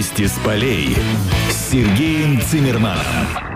Вести с полей с Сергеем Цимерманом.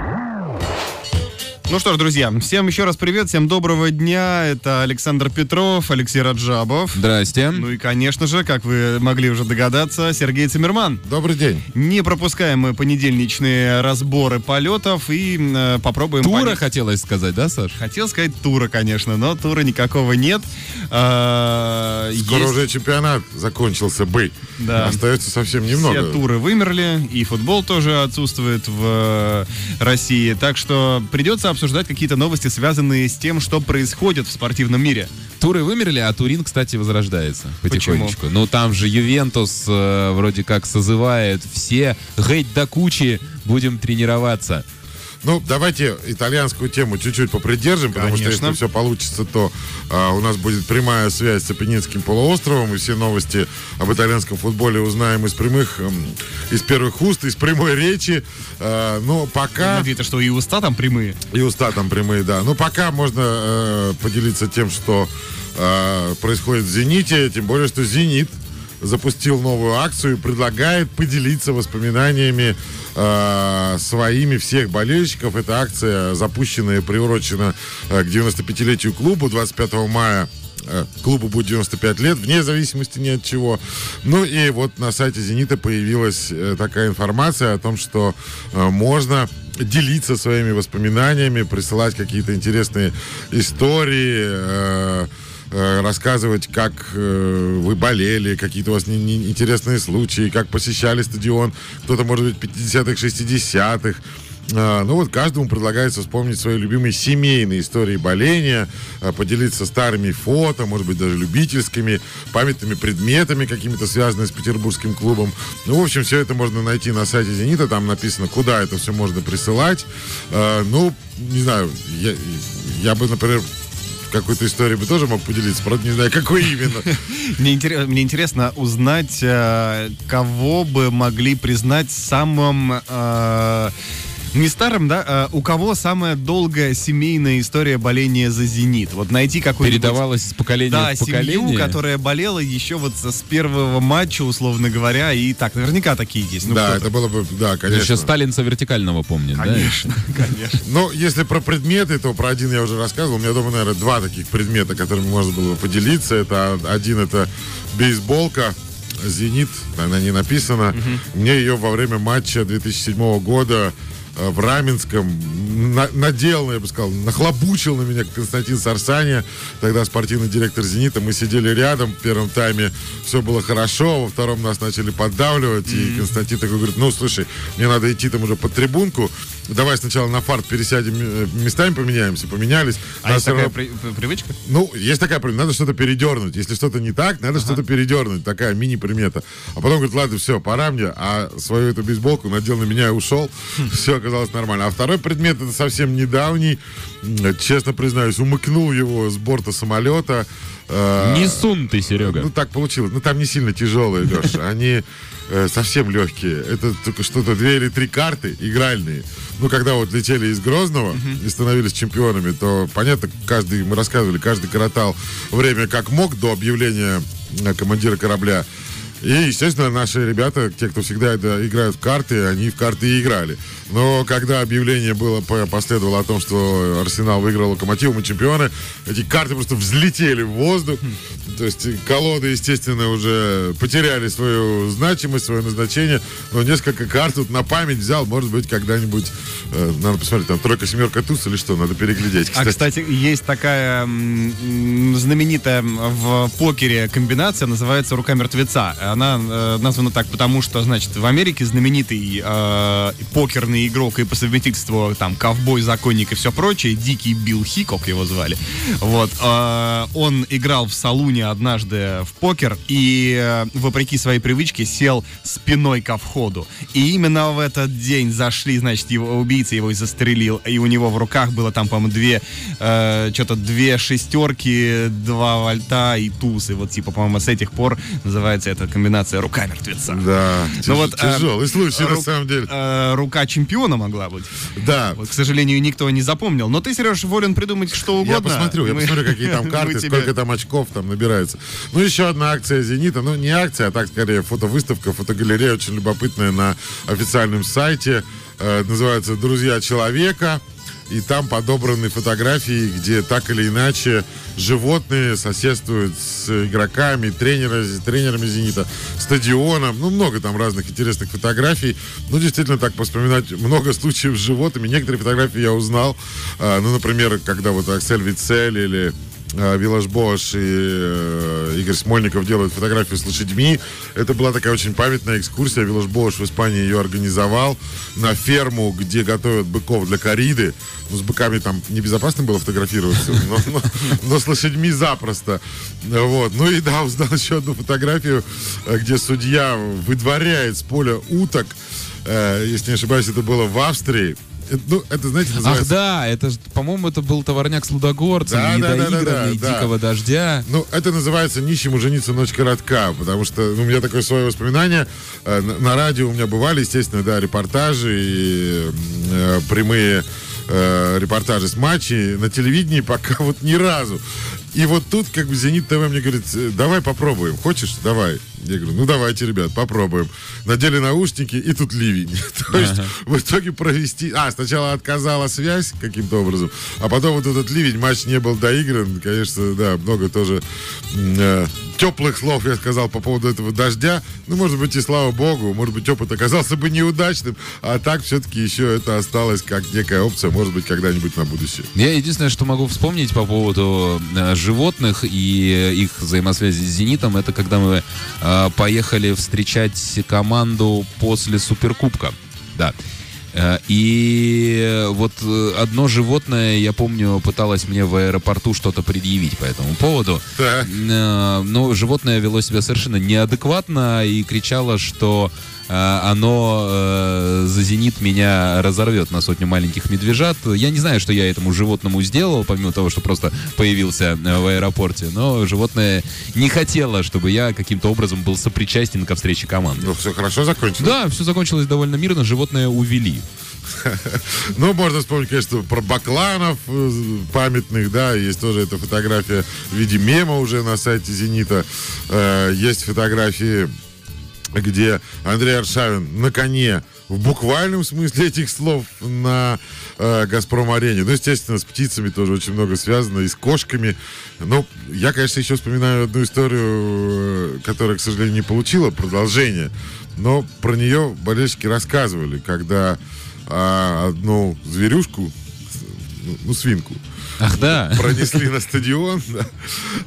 Ну что ж, друзья, всем еще раз привет, всем доброго дня. Это Александр Петров, Алексей Раджабов. Здрасте. Ну и, конечно же, как вы могли уже догадаться, Сергей Цимерман. Добрый день. Не пропускаем мы понедельничные разборы полетов и э, попробуем... Тура понять- хотелось сказать, да, Саш? Хотел сказать тура, конечно, но тура никакого нет. А, Скоро есть уже чемпионат закончился бы. Да. Остается совсем немного. Все туры вымерли, и футбол тоже отсутствует в э, России. Так что придется обсуждать какие-то новости, связанные с тем, что происходит в спортивном мире. Туры вымерли, а Турин, кстати, возрождается потихонечку. Почему? Ну, там же Ювентус э, вроде как созывает все. Геть до кучи, будем тренироваться. Ну, давайте итальянскую тему чуть-чуть попридержим, потому что Конечно. если все получится, то а, у нас будет прямая связь с Апеннинским полуостровом, и все новости об итальянском футболе узнаем из прямых, эм, из первых уст, из прямой речи. А, но пока... Надеюсь, что и уста там прямые. И уста там прямые, да. Ну, пока можно э, поделиться тем, что э, происходит в «Зените», тем более, что «Зенит» запустил новую акцию и предлагает поделиться воспоминаниями э, своими всех болельщиков. Эта акция запущена и приурочена э, к 95-летию клуба 25 мая э, клубу будет 95 лет, вне зависимости ни от чего. Ну и вот на сайте «Зенита» появилась э, такая информация о том, что э, можно делиться своими воспоминаниями, присылать какие-то интересные истории, э, рассказывать, как э, вы болели, какие-то у вас не- не- интересные случаи, как посещали стадион, кто-то, может быть, 50-х, 60-х. А, Ну вот каждому предлагается вспомнить свои любимые семейные истории боления, а, поделиться старыми фото, может быть, даже любительскими, памятными предметами какими-то, связанными с петербургским клубом. Ну, в общем, все это можно найти на сайте «Зенита», там написано, куда это все можно присылать. А, Ну, не знаю, я, я бы, например, какой-то историей бы тоже мог поделиться, правда, не знаю, какой именно. Мне, интерес- мне интересно узнать, э, кого бы могли признать самым... не старым, да? а у кого самая долгая семейная история боления за «Зенит»? Вот найти какой-нибудь... Передавалось из поколения Да, в поколение. семью, которая болела еще вот с первого матча, условно говоря, и так, наверняка такие есть. Ну, Да, это было бы, да, Еще конечно. Сталинца вертикального помнит, да? Конечно, конечно. Ну, если про предметы, то про один я уже рассказывал. У меня дома, наверное, два таких предмета, которыми можно было бы поделиться. Это один это бейсболка. Зенит, она не написана. Мне ее во время матча 2007 года в Раменском на- надел, я бы сказал, нахлобучил на меня Константин Сарсания, тогда спортивный директор «Зенита». Мы сидели рядом в первом тайме, все было хорошо, во втором нас начали поддавливать, и Константин такой говорит, ну, слушай, мне надо идти там уже под трибунку, давай сначала на фарт пересядем, э, местами поменяемся, поменялись. А Нас есть всё такая равно- при- при- привычка? ну, есть такая примета, надо что-то передернуть. Если что-то не так, надо что-то передернуть. Такая мини-примета. А потом говорит, ладно, все, пора мне. А свою эту бейсболку надел на меня и ушел. Все оказалось нормально. А второй предмет, это совсем недавний. Честно признаюсь, умыкнул его с борта самолета. Э, Не сун ты, Серега. ну, так получилось. Ну, там не сильно тяжелые, Леша. Они э, совсем легкие. Это только что-то две или три карты игральные. Ну, когда вот летели из Грозного и становились чемпионами, то, понятно, каждый, мы рассказывали, каждый коротал время как мог до объявления э, командира корабля. И, естественно, наши ребята, те, кто всегда это играют в карты, они в карты и играли. Но когда объявление было, по- последовало о том, что Арсенал выиграл Локомотив, мы чемпионы, эти карты просто взлетели в воздух. То есть колоды, естественно, уже потеряли свою значимость, свое назначение. Но несколько карт вот на память взял. Может быть, когда-нибудь э, надо посмотреть, там тройка, семерка, туз или что, надо переглядеть. А, кстати, есть такая м, м, знаменитая в покере комбинация, называется «Рука мертвеца». Она э, названа так потому, что, значит, в Америке знаменитый э, покерный игрок и по совместительству там ковбой, законник и все прочее, Дикий Билл Хикок его звали. Вот. э, он играл в салуне однажды в покер и, э, вопреки своей привычке, сел спиной ко входу. И именно в этот день зашли, значит, его убийца его и застрелил. И у него в руках было там, по-моему, две, э, что-то две шестерки, два вольта и туз. И вот, типа, по-моему, с этих пор называется эта комбинация комбинация рука мертвеца. Да, тяж- Ну вот, а, тяжелый случай, на ру- самом деле. э, рука чемпиона могла быть. Да, Вот, к сожалению, никто не запомнил. Но ты, Сереж, волен придумать что Я угодно. посмотрю, я Мы- посмотрю, какие там карты, тебе- сколько там очков там набирается. Ну, еще одна акция «Зенита». Ну, не акция, а так, скорее, фотовыставка, фотогалерея очень любопытная на официальном сайте. Э, называется «Друзья человека». И там подобраны фотографии, где так или иначе животные соседствуют с игроками, тренера, тренерами «Зенита», стадионом. Ну, много там разных интересных фотографий. Ну, действительно, так вспоминать много случаев с животными. Некоторые фотографии я узнал. А, ну, например, когда вот Аксель Вицель или Вилаш Бош и э, Игорь Смольников делают фотографию с лошадьми. Это была такая очень памятная экскурсия. Вилаш Бош в Испании ее организовал на ферму, где готовят быков для кориды. Ну, с быками там небезопасно было фотографироваться, но, но- но с лошадьми запросто. Вот. Ну и да, узнал еще одну фотографию, э, где судья выдворяет с поля уток. Э, Если не ошибаюсь, это было в Австрии. Э, Ну, это, знаете, Ах называется... да, это, по-моему, это был товарняк с лудогорцем, Да, да, да, да, недоигранный, да, да. дикого дождя. Ну, это называется «Нищему жениться ночь коротка», потому что ну, у меня такое свое воспоминание. Э, На, на радио у меня бывали, естественно, да, репортажи и э, прямые э, репортажи с матчей. На телевидении пока вот ни разу. И вот тут как бы «Зенит ТВ» мне говорит, «Э, давай попробуем. Хочешь? Давай. Я говорю, ну давайте, ребят, попробуем. Надели наушники, и тут ливень. То есть в итоге провести... А, сначала отказала связь каким-то образом, а потом вот этот ливень, матч не был доигран. Конечно, да, много тоже э, теплых слов я сказал по поводу этого дождя. Ну, может быть, и слава богу, может быть, опыт оказался бы неудачным, а так все-таки еще это осталось как некая опция, может быть, когда-нибудь на будущее. Я единственное, что могу вспомнить по поводу э, животных и их взаимосвязи с «Зенитом», это когда мы э, поехали встречать команду после Суперкубка. Да. Э, И вот э, одно животное, я помню, пыталось мне в аэропорту что-то предъявить по этому поводу. Так. Э, Но животное вело себя совершенно неадекватно и кричало, что оно э, за зенит меня разорвет на сотню маленьких медвежат. Я не знаю, что я этому животному сделал, помимо того, что просто появился э, в аэропорте. Но животное не хотело, чтобы я каким-то образом был сопричастен ко встрече команды. Ну, все хорошо закончилось? Да, все закончилось довольно мирно, животное увели. Ну, можно вспомнить, конечно, про бакланов э, памятных, да, есть тоже эта фотография в виде мема уже на сайте «Зенита». Э, Есть фотографии, где Андрей Аршавин на коне в буквальном смысле этих слов на э, «Газпром-арене». Ну, естественно, с птицами тоже очень много связано, и с кошками. Ну, я, конечно, еще вспоминаю одну историю, э, которая, к сожалению, не получила продолжения, но про нее болельщики рассказывали, когда а, одну зверюшку, ну, свинку, Ах, да. пронесли на стадион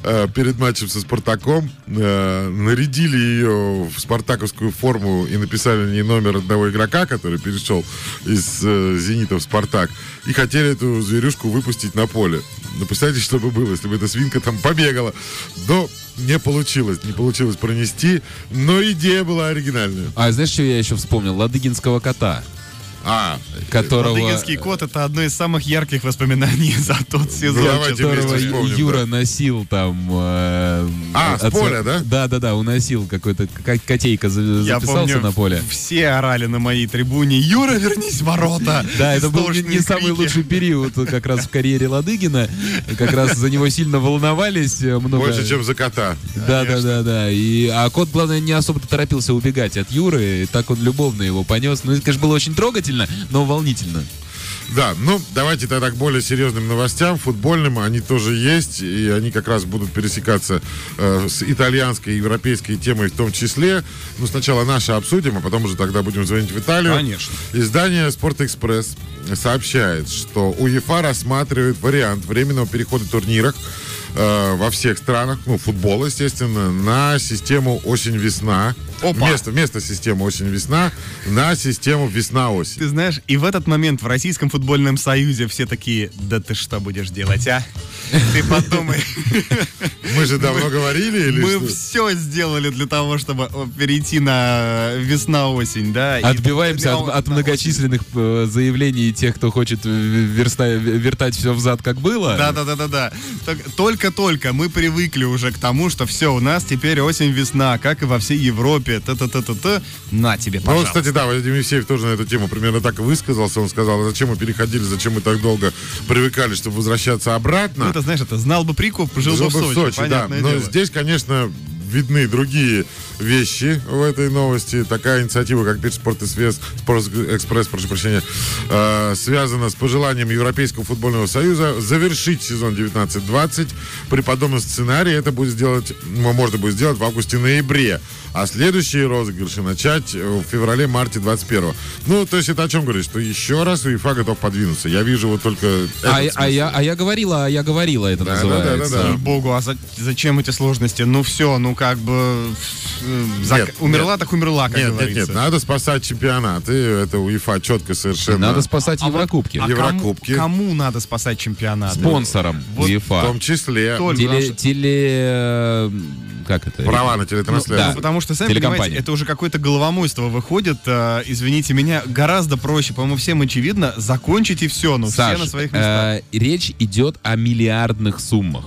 э, перед матчем со Спартаком, э, нарядили ее в спартаковскую форму и написали на ней номер одного игрока, который перешел из э, Зенита в Спартак, и хотели эту зверюшку выпустить на поле. Ну, представляете, что бы было, если бы эта свинка там побегала. Но не получилось, не получилось пронести, но идея была оригинальная. А знаешь, что я еще вспомнил? Ладыгинского кота, А, которого... Ладыгинский кот это одно из самых ярких воспоминаний за тот сезон. давайте которого вспомним, Юра да. носил там... э, А, с от- поля, да? Да, да, да, уносил какой-то, как котейка за- Я записался помню, на поле. все орали на моей трибуне «Юра, вернись в ворота!» Да, это был не, самый лучший период как раз в карьере Ладыгина. Как раз за него сильно волновались. э, Много... больше, чем за кота. Да, да, да, да. И, а кот, главное, не особо торопился убегать от Юры. Так он любовно его понес. Ну, это, конечно, было очень трогательно, но волнительно. Да, ну давайте тогда к более серьезным новостям, футбольным, они тоже есть, и они как раз будут пересекаться э, с итальянской и европейской темой в том числе. Ну сначала наши обсудим, а потом уже тогда будем звонить в Италию. Конечно. Издание «Спортэкспресс» сообщает, что УЕФА рассматривает вариант временного перехода турниров э, во всех странах, ну, футбол, естественно, на систему осень-весна. Опа. Вместо, вместо системы осень-весна на систему весна-осень. Ты знаешь, и в этот момент в Российском футбольном союзе все такие, да ты что будешь делать, а? Ты подумай. Мы же давно говорили или Мы все сделали для того, чтобы э, перейти на весна-осень, да? Отбиваемся от, многочисленных э, заявлений тех, кто хочет э, вертать все взад, как было. Да, да, да, да, да. Так, Только-только мы привыкли уже к тому, что все, у нас теперь осень-весна, как и во всей Европе. Та-та-та-та-та. На тебе, Ну, пожалуйста. кстати, да, Вадим Евсеев тоже на эту тему примерно так и высказался. Он сказал, «А зачем мы переходили, зачем мы так долго привыкали, чтобы возвращаться обратно. Ну, это, знаешь, это знал бы Приков, жил, бы в Сочи, да. понятное Но дело. здесь, конечно, видны другие вещи в этой новости. Такая инициатива, как Бирж Спорт и Свес, Спорт Экспресс, прошу прощения, э, связана с пожеланием Европейского футбольного союза завершить сезон 19-20. При подобном сценарии это будет сделать, можно будет сделать в августе-ноябре. А следующие розыгрыши начать в феврале-марте 21 Ну, то есть это о чем говорит? Что еще раз УЕФА готов подвинуться. Я вижу вот только А, а я, а я говорила, а я говорила, это Да, да, называется. да, да, да. Богу, а за- зачем эти сложности? Ну все, ну как бы э, зак- Нет, умерла, нет. так умерла, как Нет, нет, говорится. нет, надо спасать чемпионаты. Это УЕФА четко совершенно. Надо спасать А Еврокубки. а кому- Еврокубки. Кому, надо спасать чемпионат? Спонсором Вот В УЕФа. том числе Только- Теле, что- теле... э, Как это? права на телетрансляцию. да. Потому что, сами понимаете, это уже какое-то головомойство выходит. э, извините меня, гораздо проще, по-моему, всем очевидно, закончить и все, ну Саш, все на своих местах. э, речь идет о миллиардных суммах.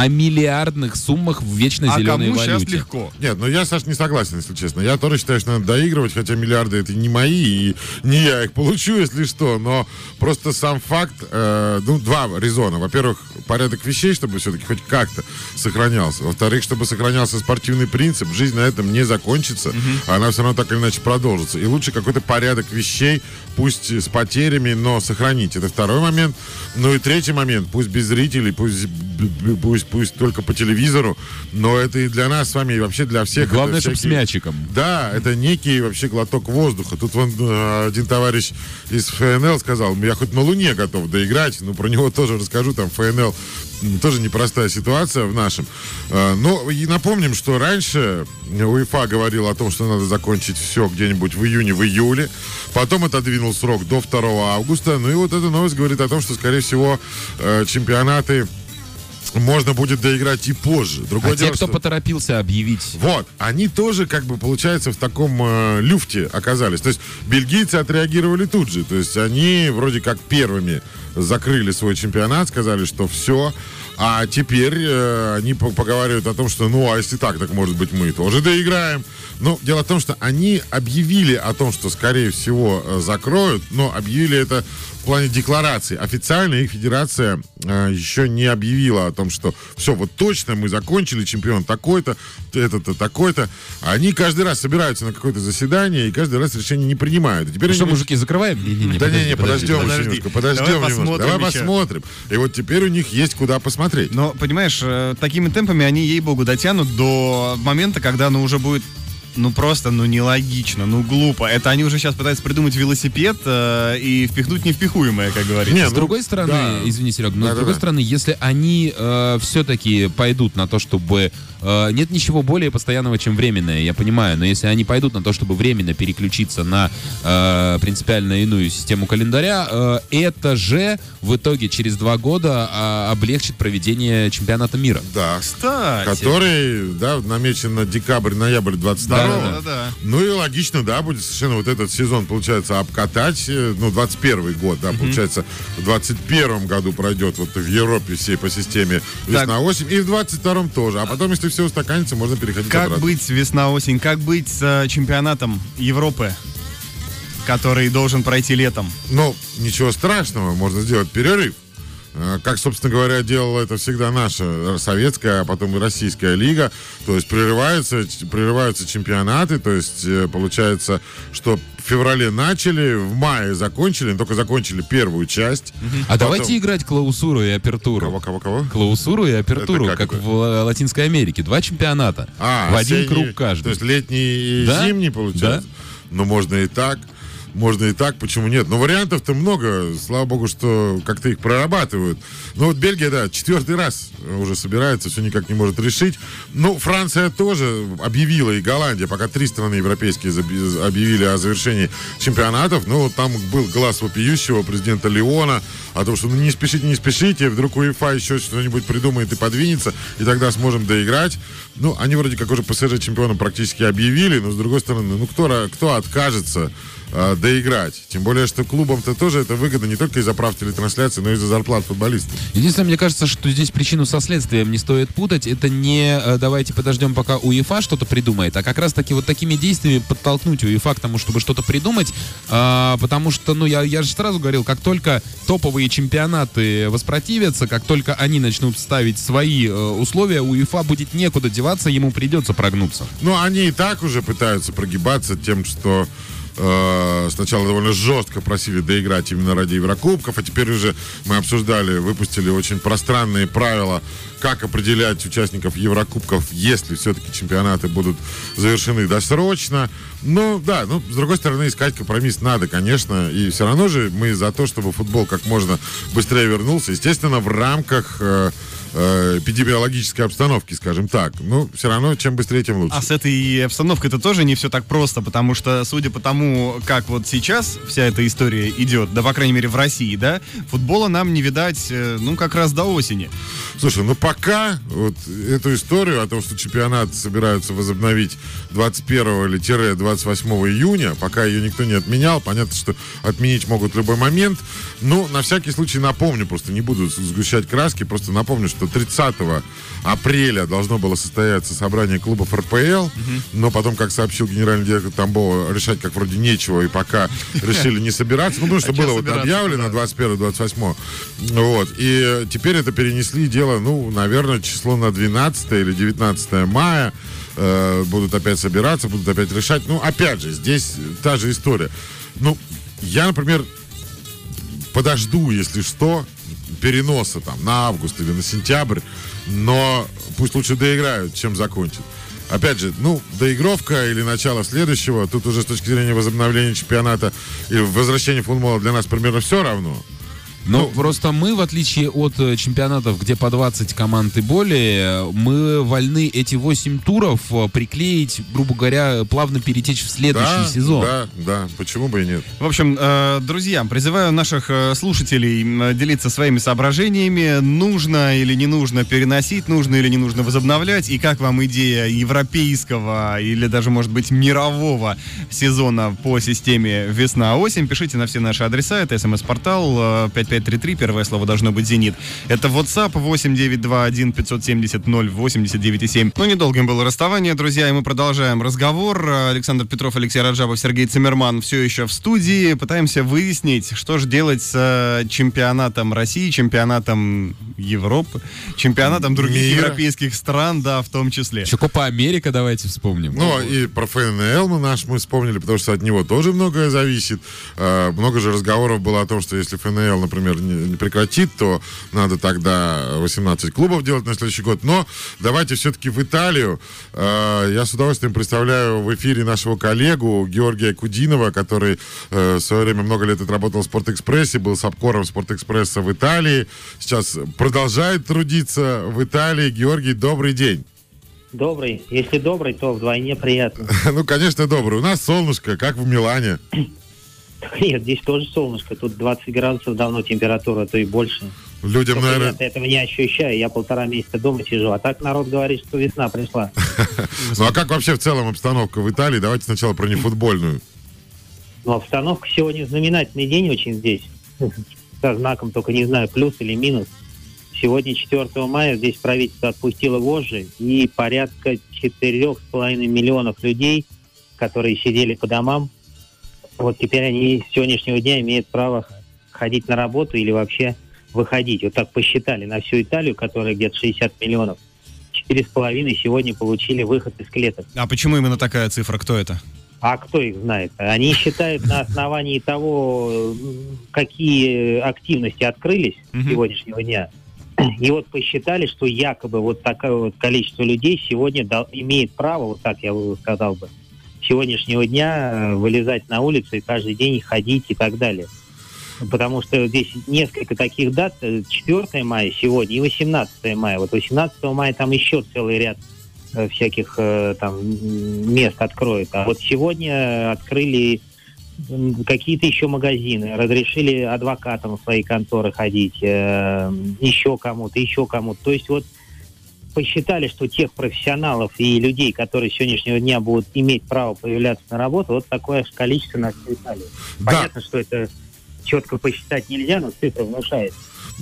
О миллиардных суммах в вечно а зеленой кому сейчас валюте. легко? Нет, ну я, Саш, не согласен, если честно. Я тоже считаю, что надо доигрывать, хотя миллиарды это не мои, и не я их получу, если что. Но просто сам факт, э, ну, два резона. Во-первых, порядок вещей, чтобы все-таки хоть как-то сохранялся. Во-вторых, чтобы сохранялся спортивный принцип. Жизнь на этом не закончится, а она все равно так или иначе продолжится. И лучше какой-то порядок вещей, пусть с потерями, но сохранить. Это второй момент. Ну и третий момент, пусть без зрителей, пусть, пусть, пусть только по телевизору, но это и для нас с вами, и вообще для всех. Главное, чтобы с мячиком. Да, это некий вообще глоток воздуха. Тут вон э, один товарищ из ФНЛ сказал, я хоть на Луне готов доиграть, но про него тоже расскажу, там ФНЛ тоже непростая ситуация в нашем. Э, Но и напомним, что раньше УЕФА говорил о том, что надо закончить все где-нибудь в июне, в июле. Потом отодвинул срок до 2 августа. Ну и вот эта новость говорит о том, что, скорее всего, э, чемпионаты можно будет доиграть и позже. Другое А те, дело, кто что- поторопился объявить вот, они тоже, как бы, получается, в таком э, люфте оказались. То есть бельгийцы отреагировали тут же. То есть они вроде как первыми закрыли свой чемпионат, сказали, что все. А теперь э, они по- поговаривают о том, что, ну, а если так, так может быть мы тоже доиграем. Ну, дело в том, что они объявили о том, что, скорее всего, э, закроют, но объявили это в плане декларации. Официально их федерация э, еще не объявила о том, что все, вот точно мы закончили, чемпион такой-то, этот-то такой-то. Они каждый раз собираются на какое-то заседание и каждый раз решение не принимают. И теперь Ну что, они- мужики, закрываем? Да подожди, не, не, подожди, подождем подожди. немножко, подождем Давай немножко. посмотрим Давай еще. посмотрим. И вот теперь у них есть куда посмотреть. Но, понимаешь, э, такими темпами они, ей-богу, дотянут до момента, когда ну уже будет ну просто, ну нелогично, ну глупо. Это они уже сейчас пытаются придумать велосипед э, и впихнуть невпихуемое, как говорится. Не, С ну, другой стороны, да. извини, Серег, но Да, с другой да. стороны, если они все-таки пойдут на то, чтобы... э, нет ничего более постоянного, чем временное, я понимаю, но если они пойдут на то, чтобы временно переключиться на э, принципиально иную систему календаря, э, это же в итоге через два года а, облегчит проведение чемпионата мира. Да. Кстати. Который, да, намечен на декабрь-ноябрь 22 Да-да-да. Ну и логично, да, будет совершенно вот этот сезон, получается, обкатать, э, ну, 21 год, да, получается, в 21 году пройдет вот в Европе всей по системе весна-осень, и в 22 тоже. А потом, если все устаканится, можно переходить Как обратно. быть весна-осень? Как быть с э, чемпионатом Европы, который должен пройти летом? Ну, ничего страшного, можно сделать перерыв. Э, Как, собственно говоря, делала это всегда наша советская, а потом и российская лига. То есть прерываются, прерываются чемпионаты. То есть э, получается, что в феврале начали, в мае закончили, но только закончили первую часть. А Потом- давайте играть клаусуру и апертуру. Кого, кого, кого? Клаусуру и апертуру, Это как как, это? в э, Латинской Америке. Два чемпионата. А, в один осенний, круг каждый. То есть летний и Да? зимний, получается? Да. Ну, можно и так. Можно и так, почему нет? Но вариантов-то много, слава богу, что как-то их прорабатывают. Но вот Бельгия, да, четвертый раз уже собирается, все никак не может решить. Ну, Франция тоже объявила, и Голландия, пока три страны европейские объявили о завершении чемпионатов, ну, вот там был глаз вопиющего президента Леона о том, что ну, не спешите, не спешите, вдруг УЕФА еще что-нибудь придумает и подвинется, и тогда сможем доиграть. Ну, они вроде как уже ПСЖ чемпионом практически объявили, но с другой стороны, ну кто, кто откажется э, доиграть? Тем более, что клубам-то тоже это выгодно не только из-за прав телетрансляции, но и из-за зарплат футболистов. Единственное, мне кажется, что здесь причину со следствием не стоит путать. Это не э, давайте подождем, пока УЕФА что-то придумает, а как раз-таки вот такими действиями подтолкнуть УЕФА к тому, чтобы что-то придумать. А, потому что, ну, я, я же сразу говорил, как только топовые чемпионаты воспротивятся, как только они начнут ставить свои э, условия, УЕФА будет некуда деваться, ему придется прогнуться. Ну, они и так уже пытаются прогибаться тем, что э, сначала довольно жестко просили доиграть именно ради Еврокубков, а теперь уже мы обсуждали, выпустили очень пространные правила, как определять участников Еврокубков, если все-таки чемпионаты будут завершены досрочно. Ну, да, ну, с другой стороны, искать компромисс надо, конечно, и все равно же мы за то, чтобы футбол как можно быстрее вернулся, естественно, в рамках э, эпидемиологической обстановки, скажем так. Ну, все равно, чем быстрее, тем лучше. А с этой обстановкой это тоже не все так просто, потому что, судя по тому, как вот сейчас вся эта история идет, да, по крайней мере, в России, да, футбола нам не видать, э, ну, как раз до осени. Слушай, ну пока вот эту историю о том, что чемпионат собираются возобновить 21 или тире 28 июня, пока ее никто не отменял, понятно, что отменить могут в любой момент. Ну, на всякий случай напомню, просто не буду сгущать краски, просто напомню, что 30 апреля должно было состояться собрание клубов РПЛ, но потом, как сообщил генеральный директор Тамбова, решать как вроде нечего, и пока решили не собираться, ну, потому что А было вот объявлено да. 21-28. Вот. И теперь это перенесли дело, ну, наверное, число на 12 или 19 мая. Э, будут опять собираться, будут опять решать. Ну, опять же, здесь та же история. Ну, я, например, подожду, если что, переноса там на август или на сентябрь, но пусть лучше доиграют, чем закончат. Опять же, ну, доигровка или начало следующего, тут уже с точки зрения возобновления чемпионата и возвращения футбола для нас примерно все равно. Но ну, просто мы, в отличие от э, чемпионатов, где по 20 команд и более, мы вольны эти 8 туров э, приклеить, грубо говоря, плавно перетечь в следующий да, сезон. Да, да, почему бы и нет. В общем, э, друзья, призываю наших слушателей делиться своими соображениями, нужно или не нужно переносить, нужно или не нужно возобновлять, и как вам идея европейского или даже, может быть, мирового сезона по системе весна-осень, пишите на все наши адреса, это смс-портал 5 533. Первое слово должно быть «Зенит». Это WhatsApp 8921 570 089,7. Ну, недолгим было расставание, друзья, и мы продолжаем разговор. Э, Александр Петров, Алексей Раджабов, Сергей Цимерман все еще в студии. Пытаемся выяснить, что же делать с э, чемпионатом России, чемпионатом Европы, чемпионатом других Мира. европейских стран, да, в том числе. Еще Копа Америка давайте вспомним. Ну, и про ФНЛ мы наш мы вспомнили, потому что от него тоже многое зависит. Э, много же разговоров было о том, что если ФНЛ, например, не, не прекратит, то надо тогда 18 клубов делать на следующий год. Но давайте все-таки в Италию. Э, я с удовольствием представляю в эфире нашего коллегу Георгия Кудинова, который э, в свое время много лет отработал в Спортэкспрессе, был сапкором Спортэкспресса в Италии. Сейчас продолжает трудиться в Италии. Георгий, добрый день. Добрый. Если добрый, то вдвойне приятно. Ну, конечно, добрый. У нас солнышко, как в Милане. Нет, здесь тоже солнышко. Тут 20 градусов давно температура, а то и больше. Людям, Только наверное... я этого не ощущаю. Я полтора месяца дома сижу. А так народ говорит, что весна пришла. Ну, а как вообще в целом обстановка в Италии? Давайте сначала про нефутбольную. Но обстановка сегодня знаменательный день очень здесь. Со знаком, только не знаю, плюс или минус. Сегодня, 4 мая, здесь правительство отпустило вожжи, и порядка 4,5 миллионов людей, которые сидели по домам, вот теперь они с сегодняшнего дня имеют право ходить на работу или вообще выходить. Вот так посчитали на всю Италию, которая где-то 60 миллионов. 4,5 сегодня получили выход из клеток. А почему именно такая цифра? Кто это? А кто их знает? Они считают на основании того, какие активности открылись с сегодняшнего дня. И вот посчитали, что якобы вот такое вот количество людей сегодня имеет право, вот так я бы сказал бы, сегодняшнего дня э, вылезать на улицу и каждый день ходить и так далее. Потому что здесь несколько таких дат. э, 4 мая сегодня и 18 мая. Вот 18 мая там еще целый ряд э, всяких э, там мест откроют. А вот сегодня открыли какие-то еще магазины, разрешили адвокатам в свои конторы ходить, э, еще кому-то, еще кому-то. То есть вот посчитали, что тех профессионалов и людей, которые с сегодняшнего дня будут иметь право появляться на работу, вот такое количество на всю Италию. Да. Понятно, что это четко посчитать нельзя, но цифра внушает.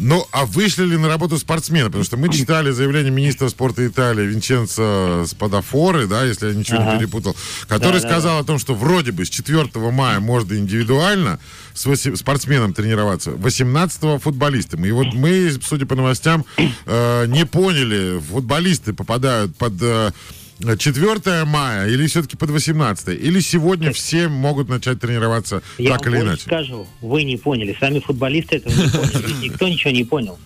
Ну, а вышли ли на работу спортсмены? Потому что мы читали заявление министра спорта Италии Винченцо Спадафоры, да, если я ничего не Ага. перепутал, который Да, да, сказал о том, что вроде бы с 4 мая можно индивидуально с воси- спортсменом тренироваться, 18 футболистам. И вот мы, судя по новостям, э, не поняли, футболисты попадают под... э, 4 мая или все-таки под 18 или сегодня все могут начать тренироваться Я так или иначе? скажу, вы не поняли, сами футболисты этого не поняли, никто ничего не понял.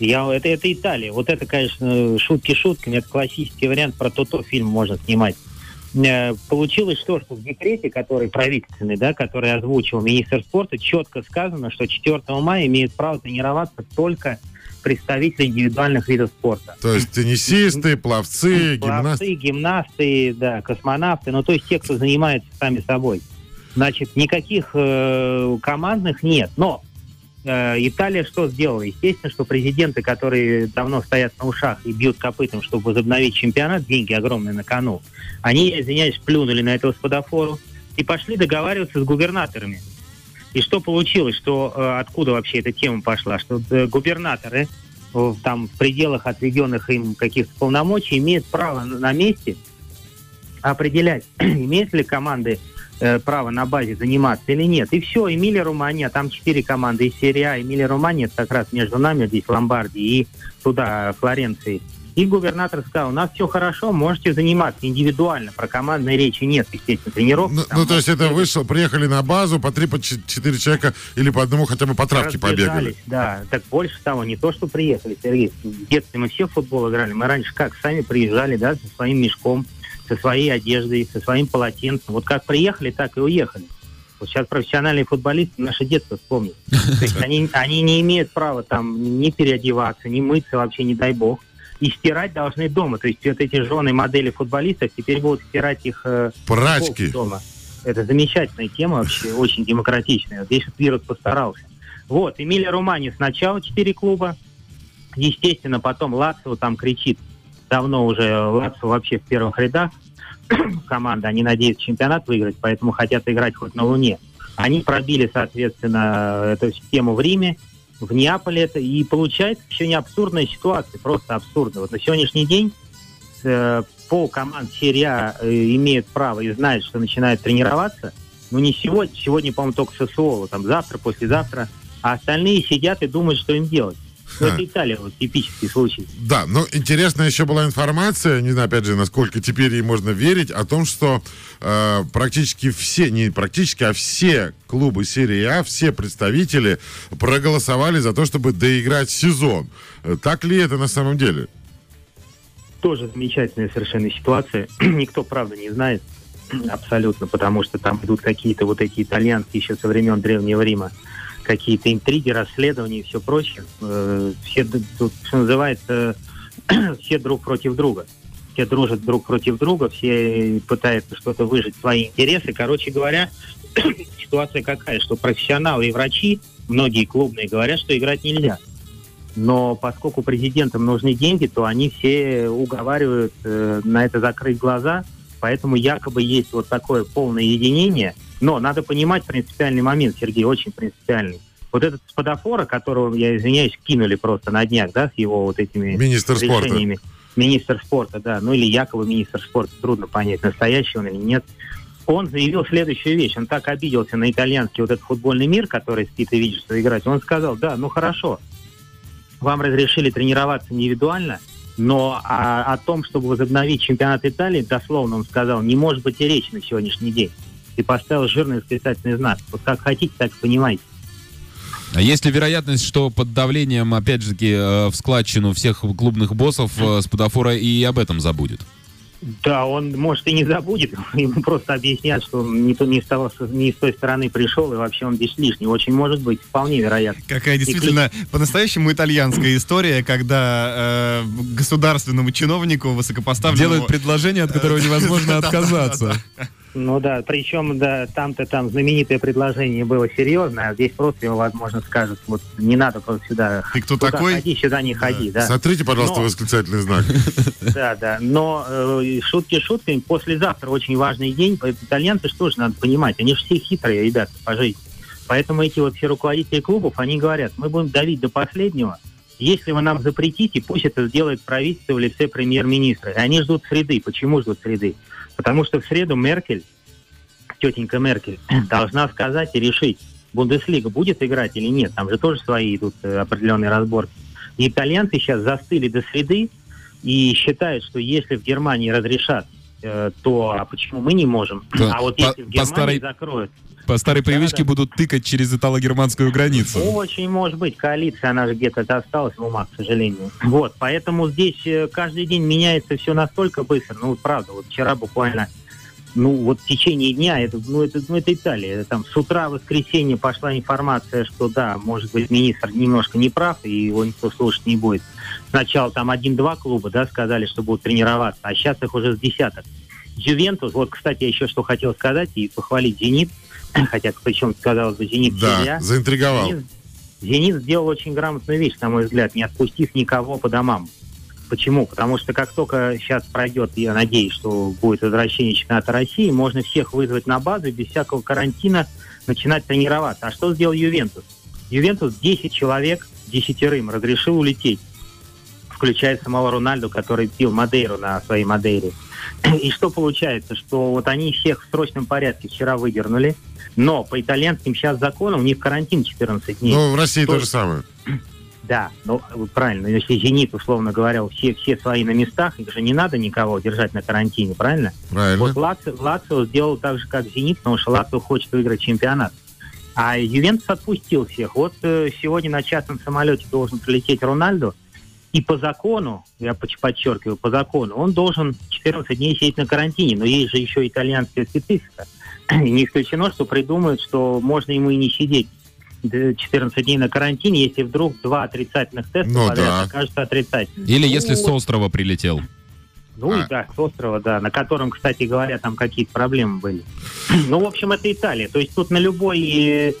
Я, это, это Италия. Вот это, конечно, шутки шутками. Это классический вариант про то-то фильм можно снимать. Э, Получилось что, что в декрете, который правительственный, да, который озвучил министр спорта, четко сказано, что 4 мая имеют право тренироваться только представители индивидуальных видов спорта. То есть теннисисты, пловцы, гимнасты. Пловцы, гимнасты, да, космонавты, ну то есть те, кто занимается сами собой. Значит, никаких э, командных нет. Но э, Италия что сделала? Естественно, что президенты, которые давно стоят на ушах и бьют копытом, чтобы возобновить чемпионат, деньги огромные на кону, они, извиняюсь, плюнули на этого спадафору и пошли договариваться с губернаторами. И что получилось, что э, откуда вообще эта тема пошла, что э, губернаторы в, там в пределах отведенных им каких-то полномочий имеют право на месте определять, имеют ли команды э, право на базе заниматься или нет. И все, Эмилия Румания, там четыре команды из серии А. Эмилия Румания, это как раз между нами здесь Ломбардии и туда, Флоренции. И губернатор сказал, у нас все хорошо, можете заниматься индивидуально. Про командной речи нет, естественно, тренировки. Ну, там ну, то есть это вышло, приехали на базу, по три, по четыре человека или по одному хотя бы по травке побегали. Да, так больше того, не то, что приехали, Сергей. В детстве мы все в футбол играли. Мы раньше как, сами приезжали, да, со своим мешком, со своей одеждой, со своим полотенцем. Вот как приехали, так и уехали. Вот сейчас профессиональные футболисты наше детство вспомнят. То есть они, они не имеют права там ни переодеваться, ни мыться вообще, не дай бог. И стирать должны дома. То есть вот эти жены модели футболистов теперь будут стирать их э, Прачки. дома. Это замечательная тема вообще, очень демократичная. Вот Здесь вот вирус постарался. Вот, Эмилия Румани сначала четыре клуба. Естественно, потом Лацио там кричит. Давно уже Лацио вообще в первых рядах команда. Они надеются чемпионат выиграть, поэтому хотят играть хоть на Луне. Они пробили, соответственно, эту систему в Риме, в Неаполе это. И получается еще не абсурдная ситуация, просто абсурдно. Вот на сегодняшний день э, пол команд серии А э, имеют право и знают, что начинают тренироваться. Ну, не сегодня, сегодня, по-моему, только Сосуоло, там завтра, послезавтра, а остальные сидят и думают, что им делать. Ну, Ха. это Италия, вот типический случай. Да, но интересная еще была информация, не знаю, опять же, насколько теперь ей можно верить, о том, что э, практически все, не практически, а все клубы серии А, все представители проголосовали за то, чтобы доиграть сезон. Э, Так ли это на самом деле? Тоже замечательная совершенно ситуация. Никто, правда, не знает абсолютно, потому что там идут какие-то вот эти итальянские еще со времен Древнего Рима какие-то интриги, расследования и все прочее. Э, Все, тут, что называется, все друг против друга. Все дружат друг против друга, все пытаются что-то выжить, свои интересы. Короче говоря, ситуация какая, что профессионалы и врачи, многие клубные, говорят, что играть нельзя. Но поскольку президентам нужны деньги, то они все уговаривают э, на это закрыть глаза. Поэтому якобы есть вот такое полное единение. Но надо понимать принципиальный момент, Сергей, очень принципиальный. Вот этот спадафора, которого, я извиняюсь, кинули просто на днях, да, с его вот этими Министр спорта. решениями. Министр спорта, да, ну или якобы министр спорта, трудно понять, настоящий он или нет. Он заявил следующую вещь. Он так обиделся на итальянский вот этот футбольный мир, который спит и видит, что играть. Он сказал, да, ну хорошо, вам разрешили тренироваться индивидуально, но о, о том, чтобы возобновить чемпионат Италии, дословно он сказал, не может быть и речи на сегодняшний день. И поставил жирный восклицательный знак. Вот как хотите, так и понимаете. А есть ли вероятность, что под давлением, опять же таки, э, в складчину всех клубных боссов э, Спадафора и об этом забудет? Да, он, может, и не забудет. Ему просто объяснят, что он не, то, не, с того, не с той стороны пришел, и вообще он здесь лишний. Очень может быть, вполне вероятно. Какая действительно по-настоящему итальянская история, когда э, государственному чиновнику высокопоставленному... Делают предложение, от которого невозможно отказаться. Ну да, причем, да, там-то там знаменитое предложение было серьезное, а здесь просто его, возможно, скажут, вот не надо просто сюда. Ты кто туда такой? Ходи, сюда не ходи, да. Смотрите, пожалуйста, Но- восклицательный знак. Да, да. Но э, шутки шутками, послезавтра очень важный день. Итальянцы что же надо понимать, они же все хитрые ребята по жизни. Поэтому эти вот все руководители клубов, они говорят, мы будем давить до последнего. Если вы нам запретите, пусть это сделает правительство в лице премьер-министра. Они ждут среды. Почему ждут среды? Потому что в среду Меркель, тетенька Меркель, должна сказать и решить, Бундеслига будет играть или нет. Там же тоже свои идут э, определенные разборки. И итальянцы сейчас застыли до среды и считают, что если в Германии разрешат, э, то а почему мы не можем? Да, А вот по- если в по Германии старой- закроют, По старой привычке да. будут тыкать через итало-германскую границу. Очень может быть. Коалиция, она же где-то осталась в умах, к сожалению. Вот, поэтому здесь э, каждый день меняется все настолько быстро. Ну, правда, вот вчера буквально, ну, вот в течение дня, это, ну, это, ну, это Италия. Там с утра в воскресенье пошла информация, что да, может быть, министр немножко не прав, и его никто слушать не будет. Сначала там один-два клуба, да, сказали, что будут тренироваться, а сейчас их уже с десяток. Ювентус, вот, кстати, я еще что хотел сказать и похвалить Зенит, хотя причем сказал бы Зенит Да, Серия. заинтриговал. Зенит, Зенит сделал очень грамотную вещь, на мой взгляд, не отпустив никого по домам. Почему? Потому что как только сейчас пройдет, я надеюсь, что будет возвращение чемпионата России, можно всех вызвать на базу без всякого карантина начинать тренироваться. А что сделал Ювентус? Ювентус 10 человек, десятерым разрешил улететь, включая самого Рональду, который пил Мадейру на своей Мадейре. И что получается? Что вот они всех в срочном порядке вчера выдернули, но по итальянским сейчас законам у них карантин 14 дней. Ну, в России то же самое. Да, ну правильно. Если «Зенит», условно говоря, все, все свои на местах, их же не надо никого держать на карантине, правильно? Правильно. Вот Лацио, Лацио сделал так же, как «Зенит», потому что Лацио хочет выиграть чемпионат. А Ювентус отпустил всех. Вот э, сегодня на частном самолете должен прилететь Рональдо, и по закону, я подчеркиваю, по закону, он должен 14 дней сидеть на карантине, но есть же еще итальянская специфика. И не исключено, что придумают, что можно ему и не сидеть э, 14 дней на карантине, если вдруг два отрицательных теста Ну подряд да. окажутся отрицательными. Или если с острова прилетел. Ну А. и да, с острова, да, на котором, кстати говоря, там какие-то проблемы были. Ну, в общем, это Италия. То есть тут на любой, э,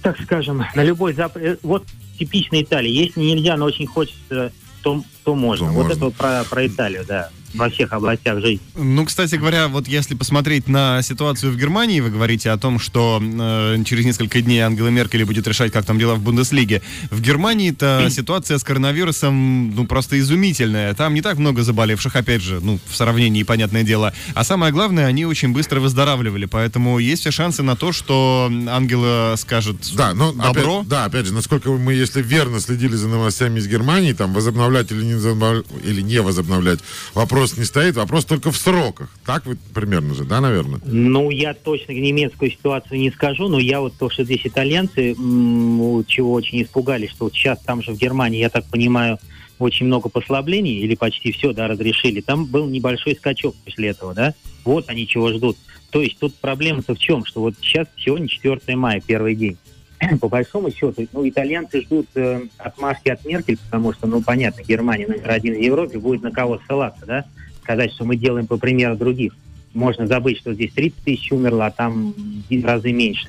так скажем, на любой запрет... Вот типичная Италия. Если нельзя, но очень хочется, то, то можно. То вот можно. это вот про, про Италию, да, во всех областях жизни. Ну, кстати говоря, вот если посмотреть на ситуацию в Германии, вы говорите о том, что э, через несколько дней Ангела Меркель будет решать, как там дела в Бундеслиге. В Германии-то ситуация с коронавирусом, ну, просто изумительная. Там не так много заболевших, опять же, ну, в сравнении, понятное дело. А самое главное, они очень быстро выздоравливали. Поэтому есть все шансы на то, что Ангела скажет Да, но добро. Опять, да, опять же, насколько мы, если верно следили за новостями из Германии, там возобновлять или не, или не возобновлять, вопрос не стоит, вопрос только в сроках. Так вот примерно же, да, наверное? Ну, я точно немецкую ситуацию не скажу, но я вот то, что здесь итальянцы, чего очень испугались, что вот сейчас там же в Германии, я так понимаю, очень много послаблений, или почти все, да, разрешили. Там был небольшой скачок после этого, да? Вот они чего ждут. То есть тут проблема-то в чем? Что вот сейчас, сегодня 4 мая, первый день. По большому счету, ну, итальянцы ждут э, отмашки от Меркель, потому что, ну, понятно, Германия номер один в Европе, будет на кого ссылаться, да? Сказать, что мы делаем по примеру других можно забыть, что здесь 30 тысяч умерло, а там в разы меньше.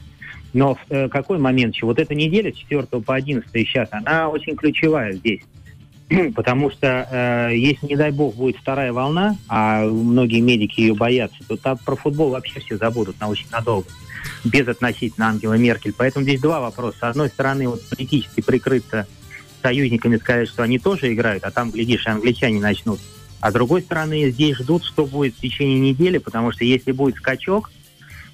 Но в э, какой момент еще? Вот эта неделя с 4 по 11 сейчас, она очень ключевая здесь. Потому что э, если, не дай бог, будет вторая волна, а многие медики ее боятся, то там про футбол вообще все забудут на очень надолго. Без относительно Ангела Меркель. Поэтому здесь два вопроса. С одной стороны, вот политически прикрыться союзниками, сказать, что они тоже играют, а там, глядишь, и англичане начнут. А с другой стороны, здесь ждут, что будет в течение недели, потому что если будет скачок,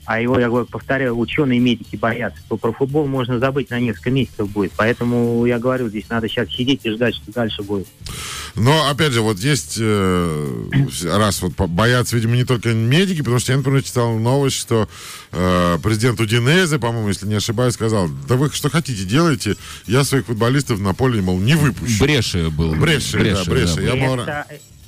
а его, я говорю, повторяю, ученые медики боятся, то про футбол можно забыть на несколько месяцев будет. Поэтому я говорю, здесь надо сейчас сидеть и ждать, что дальше будет. Но, опять же, вот есть, э, раз вот боятся, видимо, не только медики, потому что я, например, читал новость, что э, президент Удинезе, по-моему, если не ошибаюсь, сказал, да вы что хотите делайте, я своих футболистов на поле, мол, не выпущу. Бреши был. Бреши, да, Бреши. Я, мол, Это,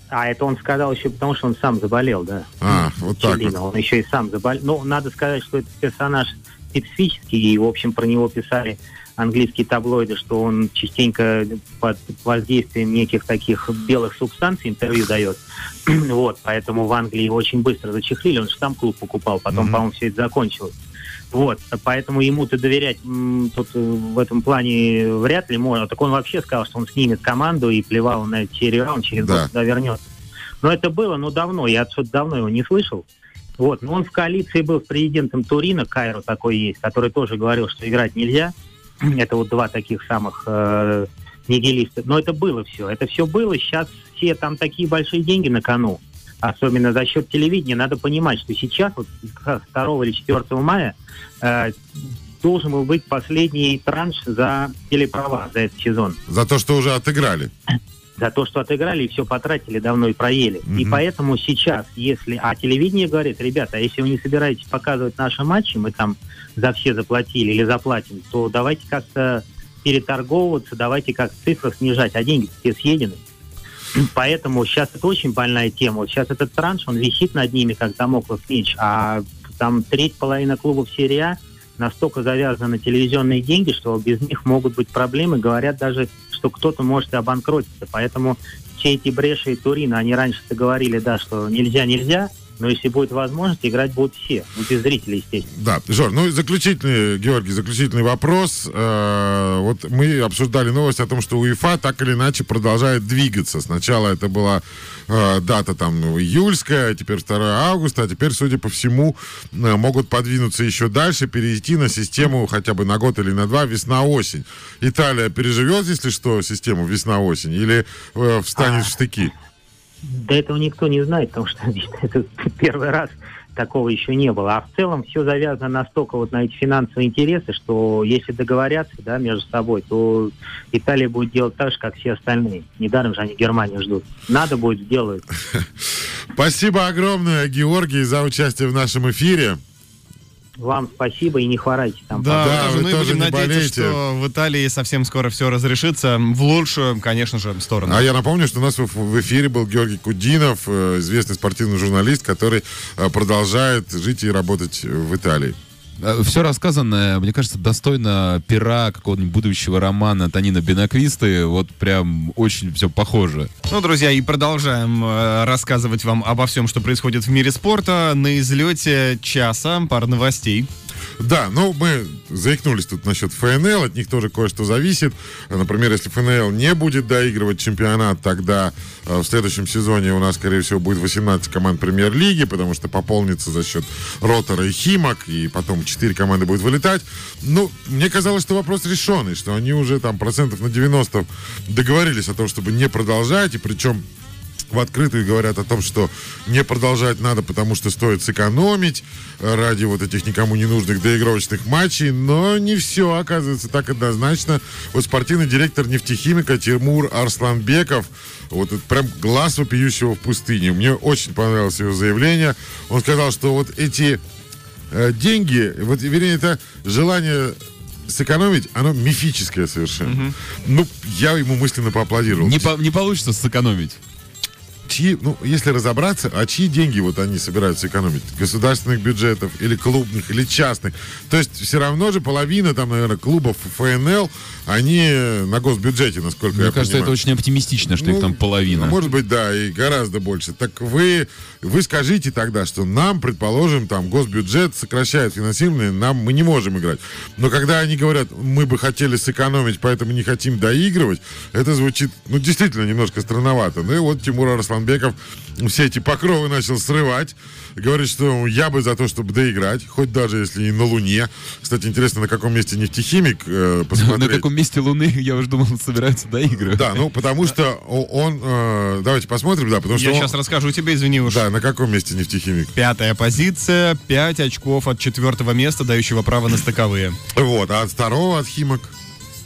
А это он сказал еще потому, что он сам заболел, да. А, вот так Челина. вот. Он еще и сам заболел. Ну, надо сказать, что этот персонаж специфический, и, в общем, про него писали английские таблоиды, что он частенько под воздействием неких таких белых субстанций интервью дает. вот, поэтому в Англии его очень быстро зачехлили, он же там клуб покупал, потом, Мгм. по-моему, все это закончилось. Вот, поэтому ему-то доверять м, тут э, в этом плане вряд ли можно. Так он вообще сказал, что он снимет команду и плевал на серию, он через Да. год сюда вернется. Но это было, ну, давно, я что-то давно его не слышал. Вот, но он в коалиции был с президентом Турина, Кайро такой есть, который тоже говорил, что играть нельзя. Это вот два таких самых э, нигилиста. Но это было все. Это все было. Сейчас все там такие большие деньги на кону. Особенно за счет телевидения. Надо понимать, что сейчас, вот как 2 или 4 мая, э, должен был быть последний транш за телеправа за этот сезон. За то, что уже отыграли. За то, что отыграли и все потратили давно и проели. И Мгм. поэтому сейчас, если... А телевидение говорит, ребята, а если вы не собираетесь показывать наши матчи, мы там за все заплатили или заплатим, то давайте как-то переторговываться, давайте как цифры снижать, а деньги все съедены. Поэтому сейчас это очень больная тема. Вот сейчас этот транш, он висит над ними, как дамоклов меч, а там треть половина клубов серии А настолько завязаны на телевизионные деньги, что без них могут быть проблемы. Говорят даже, что кто-то может и обанкротиться. Поэтому все эти бреши и Турина, они раньше-то говорили, да, что нельзя-нельзя, но если будет возможность, играть будут все. Ну, без зрителей, естественно. Да, Жор, ну и заключительный, Георгий, заключительный вопрос. Э, вот мы обсуждали новость о том, что УЕФА так или иначе продолжает двигаться. Сначала это была э, дата там июльская, теперь 2 августа, а теперь, судя по всему, э, могут подвинуться еще дальше, перейти на систему хотя бы на год или на два весна-осень. Италия переживет, если что, систему весна-осень или э, встанет в штыки? Да этого никто не знает, потому что это первый раз такого еще не было. А в целом все завязано настолько вот на эти финансовые интересы, что если договорятся да, между собой, то Италия будет делать так же, как все остальные. Недаром же они Германию ждут. Надо будет, сделают. Спасибо огромное, Георгий, за участие в нашем эфире. Вам спасибо и не хворайте там. Да, Да, вы ну и тоже будем не надеяться, болейте. что в Италии совсем скоро все разрешится в лучшую, конечно же, сторону. А я напомню, что у нас в в эфире был Георгий Кудинов, э, известный спортивный журналист, который э, продолжает жить и работать в Италии. Все рассказанное, мне кажется, достойно пера какого-нибудь будущего романа Танина Бенаквисты. Вот прям очень все похоже. Ну, друзья, и продолжаем э, рассказывать вам обо всем, что происходит в мире спорта. На излете часа пара новостей. Да, ну мы заикнулись тут насчет ФНЛ, от них тоже кое-что зависит. Например, если ФНЛ не будет доигрывать чемпионат, тогда э, в следующем сезоне у нас, скорее всего, будет 18 команд премьер-лиги, потому что пополнится за счет Ротора и Химок, и потом 4 команды будут вылетать. Ну, мне казалось, что вопрос решенный, что они уже там процентов на 90 договорились о том, чтобы не продолжать, и причем в открытую говорят о том, что не продолжать надо, потому что стоит сэкономить ради вот этих никому не нужных доигровочных матчей, но не все оказывается так однозначно. Вот спортивный директор нефтехимика Тимур Арсланбеков, вот это прям глаз вопиющего в пустыне. Мне очень понравилось его заявление. Он сказал, что вот эти э, деньги, вот, вернее, это желание сэкономить, оно мифическое совершенно. Ну, я ему мысленно поаплодировал. Не, по- не получится сэкономить. Чьи, ну, если разобраться, а чьи деньги вот они собираются экономить? Государственных бюджетов или клубных, или частных? То есть все равно же половина, там, наверное, клубов ФНЛ, они на госбюджете, насколько Мне я кажется, это понимаю. очень оптимистично, что их Ну, там половина. ну, Может быть, да, и гораздо больше. Так вы, вы скажите тогда, что нам, предположим, там госбюджет сокращает финансирование, нам мы не можем играть. Но когда они говорят, мы бы хотели сэкономить, поэтому не хотим доигрывать, это звучит, ну, действительно немножко странновато. Ну и вот Тимур Арсланбеков все эти покровы начал срывать. Говорит, что я бы за то, чтобы доиграть, хоть даже если и на Луне. Кстати, интересно, на каком месте нефтехимик э, посмотреть. На каком месте Луны, я уже думал, собираются доигрывать. Да, ну потому что он, э, давайте посмотрим, да, потому что Я он- сейчас расскажу тебе, извини уж. да, на каком месте нефтехимик? Пятая позиция, 5 очков от четвертого места, дающего право на стыковые. Вот, а от второго от Химок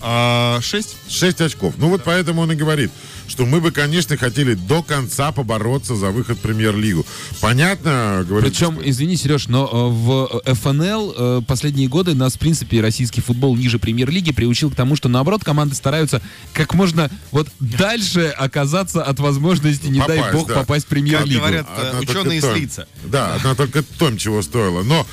А, шесть. 6 очков. Ну вот поэтому он и говорит, что мы бы, конечно, хотели до конца побороться за выход в премьер-лигу. Понятно, говорит. Причем, извини, Сереж, но э, в ФНЛ э, последние годы нас, в принципе, российский футбол ниже премьер-лиги приучил к тому, что, наоборот, команды стараются как можно вот дальше оказаться от возможности, не дай Попасть, бог, да. попасть в Как премьер-лигу. говорят Одна ученые Том. с лица. Да, одна только Том чего стоила. Но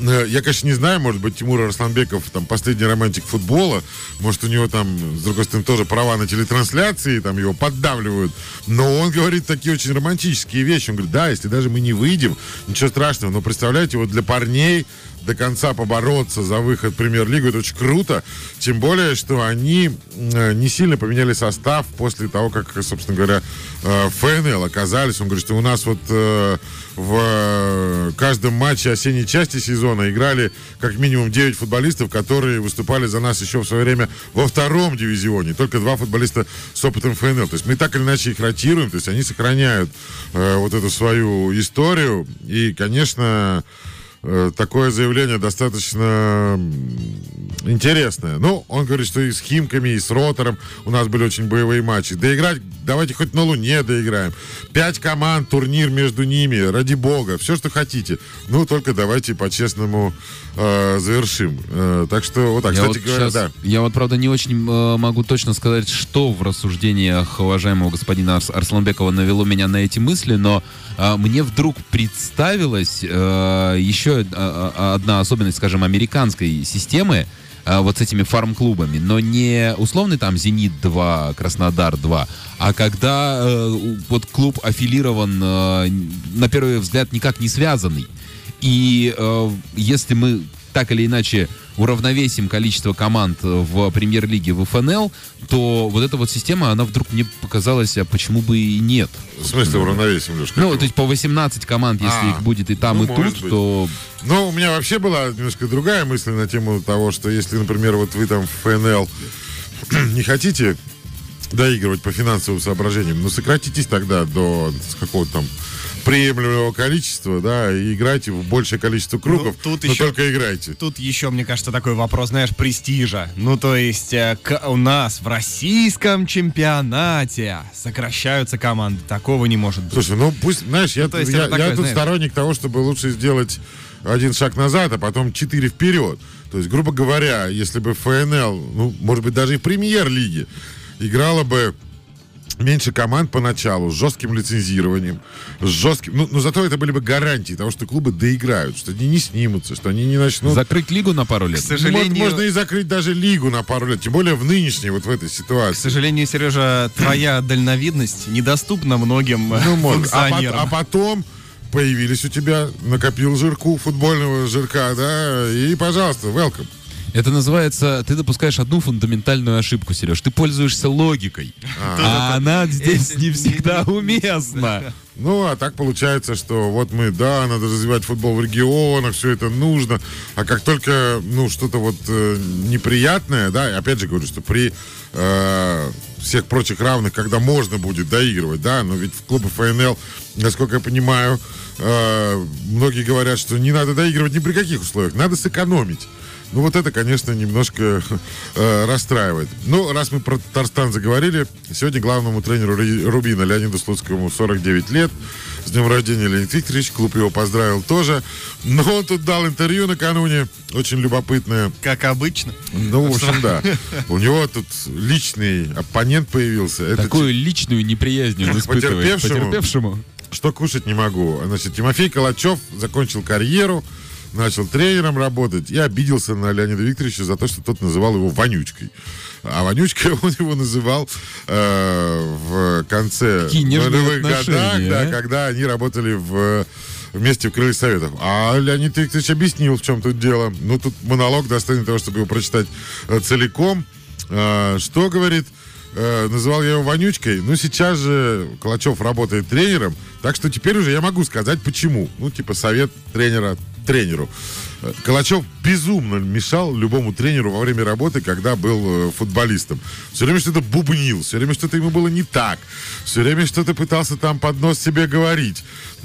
э, я, конечно, не знаю, может быть, Тимур Арсланбеков там последний романтик футбола. Может, у него там, с другой стороны, тоже права на телетрансляции, там его поддавливают. Но он говорит такие очень романтические вещи. Он говорит, да, если даже мы не выйдем, ничего страшного. Но представляете, вот для парней до конца побороться за выход в премьер-лигу, это очень круто. Тем более, что они э, не сильно поменяли состав после того, как, собственно говоря, э, ФНЛ оказались. Он говорит, что у нас вот э, в каждом матче осенней части сезона играли как минимум 9 футболистов, которые выступали за нас еще в свое время во втором дивизионе. Только два футболиста с опытом ФНЛ. То есть мы так или иначе их ротируем, то есть они сохраняют э, вот эту свою историю. И, конечно, такое заявление достаточно интересное. Ну, он говорит, что и с Химками, и с Ротором у нас были очень боевые матчи. Доиграть, давайте хоть на Луне доиграем. Пять команд, турнир между ними, ради бога, все, что хотите. Ну, только давайте по-честному э, завершим. Э, так что, вот так, Я кстати вот, говоря, щас- да. я вот, правда, не очень э, могу точно сказать, что в рассуждениях уважаемого господина Арс- Арсланбекова навело меня на эти мысли, но э, мне вдруг представилась э, еще э, э, одна особенность, скажем, американской системы, э, вот с этими фарм-клубами, но не условный там «Зенит-2», «Краснодар-2», а когда э, вот клуб аффилирован, э, на первый взгляд, никак не связанный. И э, если мы так или иначе уравновесим количество команд в премьер-лиге в ФНЛ, то вот эта вот система, она вдруг мне показалась, а почему бы и нет? В смысле уравновесим, Лешка? Ну, то есть по 18 команд, если А, их будет и там, ну, и тут, быть. то Ну, у меня вообще была немножко другая мысль на тему того, что если, например, вот вы там в ФНЛ не хотите доигрывать по финансовым соображениям, ну, сократитесь тогда до какого-то там приемлемого количества, да, и играйте в большее количество кругов, Ну, тут но еще- только играйте. Тут еще, мне кажется, такой вопрос, знаешь, престижа. Ну, то есть, э, к- у нас в российском чемпионате сокращаются команды. Такого не может быть. Слушай, ну пусть, знаешь, я, Ну, то есть я, такое, я тут знаешь. сторонник того, чтобы лучше сделать один шаг назад, а потом четыре вперед. То есть, грубо говоря, если бы ФНЛ, ну, может быть, даже и в премьер-лиге играла бы меньше команд поначалу, с жестким лицензированием, с жестким... Ну, но зато это были бы гарантии того, что клубы доиграют, что они не снимутся, что они не начнут... закрыть лигу на пару лет. К сожалению, Мож- Можно и закрыть даже лигу на пару лет, тем более в нынешней вот в этой к ситуации. сожалению, Сережа, твоя дальновидность недоступна многим э, Ну, может. А, функционерам. а потом появились у тебя, накопил жирку, футбольного жирка, да, и, пожалуйста, welcome. Это называется, ты допускаешь одну фундаментальную ошибку, Сереж. Ты пользуешься логикой. А она здесь не всегда уместна. Ну, а так получается, что вот мы, да, надо развивать футбол в регионах, все это нужно, а как только, ну, что-то вот э, неприятное, да, и опять же говорю, что при э, всех прочих равных, когда можно будет доигрывать, да, но ведь в клубе ФНЛ, насколько я понимаю, э, многие говорят, что не надо доигрывать ни при каких условиях, надо сэкономить. Ну, вот это, конечно, немножко э, расстраивает. Ну, раз мы про Татарстан заговорили, сегодня главному тренеру Рубина Леониду Слуцкому 49 лет. С днем рождения, Леонид Викторович. Клуб его поздравил тоже. Но он тут дал интервью накануне, очень любопытное. Как обычно. Ну, в общем, да. У него тут личный оппонент появился. Это Такую личную неприязнь он испытывает Потерпевшему. потерпевшему. что кушать не могу. Значит, Тимофей Калачев закончил карьеру, начал тренером работать и обиделся на Леонида Викторовича за то, что тот называл его вонючкой. А вонючкой он его называл э, в конце нулевых годах, да, а? когда они работали в вместе в крыльях советов. А Леонид Викторович объяснил, в чем тут дело. Ну, тут монолог достойный того, чтобы его прочитать э, целиком. Э, что говорит? Э, называл я его вонючкой. Ну, сейчас же Калачев работает тренером, так что теперь уже я могу сказать, почему. Ну, типа, совет тренера тренеру. Калачев безумно мешал любому тренеру во время работы, когда был э, футболистом. Все время что-то бубнил, все время что-то ему было не так, все время что-то пытался там под нос себе говорить,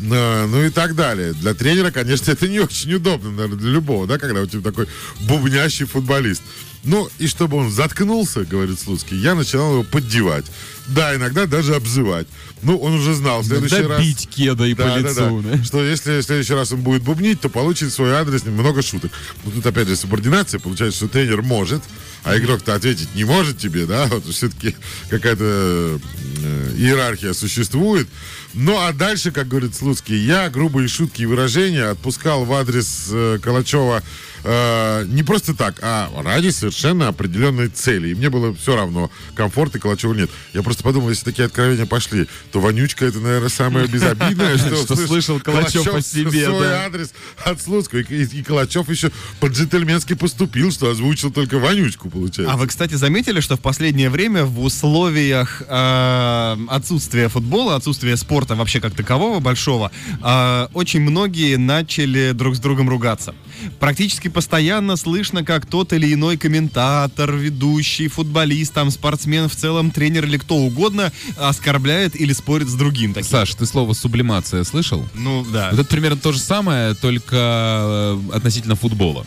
Э, ну и так далее. Для тренера, конечно, это не очень удобно, наверное, для любого, да, когда у тебя такой бубнящий футболист. Ну, и чтобы он заткнулся, говорит Слуцкий, я начинал его поддевать. Да, иногда даже обзывать. Ну, он уже знал в следующий Иногда раз... бить кедой по Да, да, лицу. да. да. Что если в следующий раз он будет бубнить, то получит свой адрес много шуток. Ну, тут опять же субординация. Получается, что тренер может, а игрок-то ответить не может тебе, да? Вот все-таки какая-то э, иерархия существует. Ну, а дальше, как говорит Слуцкий, я грубые шутки и выражения отпускал в адрес э, Калачева э, не просто так, а ради совершенно определенной цели. И мне было все равно, комфорт и Калачева нет. Я просто подумал, если такие откровения пошли, то вонючка это, наверное, самое безобидное, что, слышал Калачев о себе, свой адрес от Слуцкого. И Калачев еще по-джентльменски поступил, что озвучил только вонючку, получается. А вы, кстати, заметили, что в последнее время в условиях э, отсутствия футбола, отсутствия спорта вообще как такового большого, э, очень многие начали друг с другом ругаться. Практически постоянно слышно, как тот или иной комментатор, ведущий, футболист, там, спортсмен, в целом тренер или кто угодно оскорбляет или спорит с другим. Таким. Саш, ты слово сублимация слышал? Ну да. Вот это примерно то же самое, только э, относительно футбола.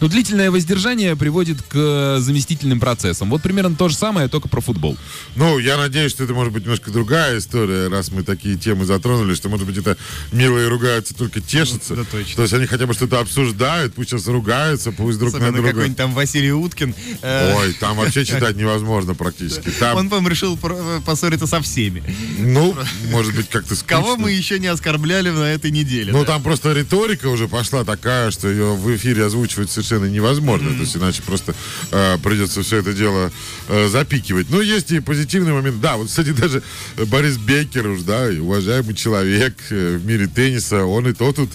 Ну, длительное воздержание приводит к э, заместительным процессам. Вот примерно то же самое, только про футбол. Ну, я надеюсь, что это может быть немножко другая история, раз мы такие темы затронули, что, может быть, это милые ругаются, только тешатся. Ну, да, точно. То есть они хотя бы что-то обсуждают, пусть сейчас ругаются, пусть друг на Особенно друга. какой-нибудь там Василий Уткин. э, Ой, там вообще читать невозможно практически. Там, Он, по-моему, решил про- поссориться со всеми. ну, может быть, как-то скучно. Кого мы еще не оскорбляли на этой неделе? Ну, да? там просто риторика уже пошла такая, что ее в эфире озвучивать совершенно невозможно. То есть иначе просто э, придется все это дело э, запикивать. Но есть и позитивный момент. Да, вот, кстати, даже Борис Бекер уж, да, уважаемый человек э, в мире тенниса, он и то тут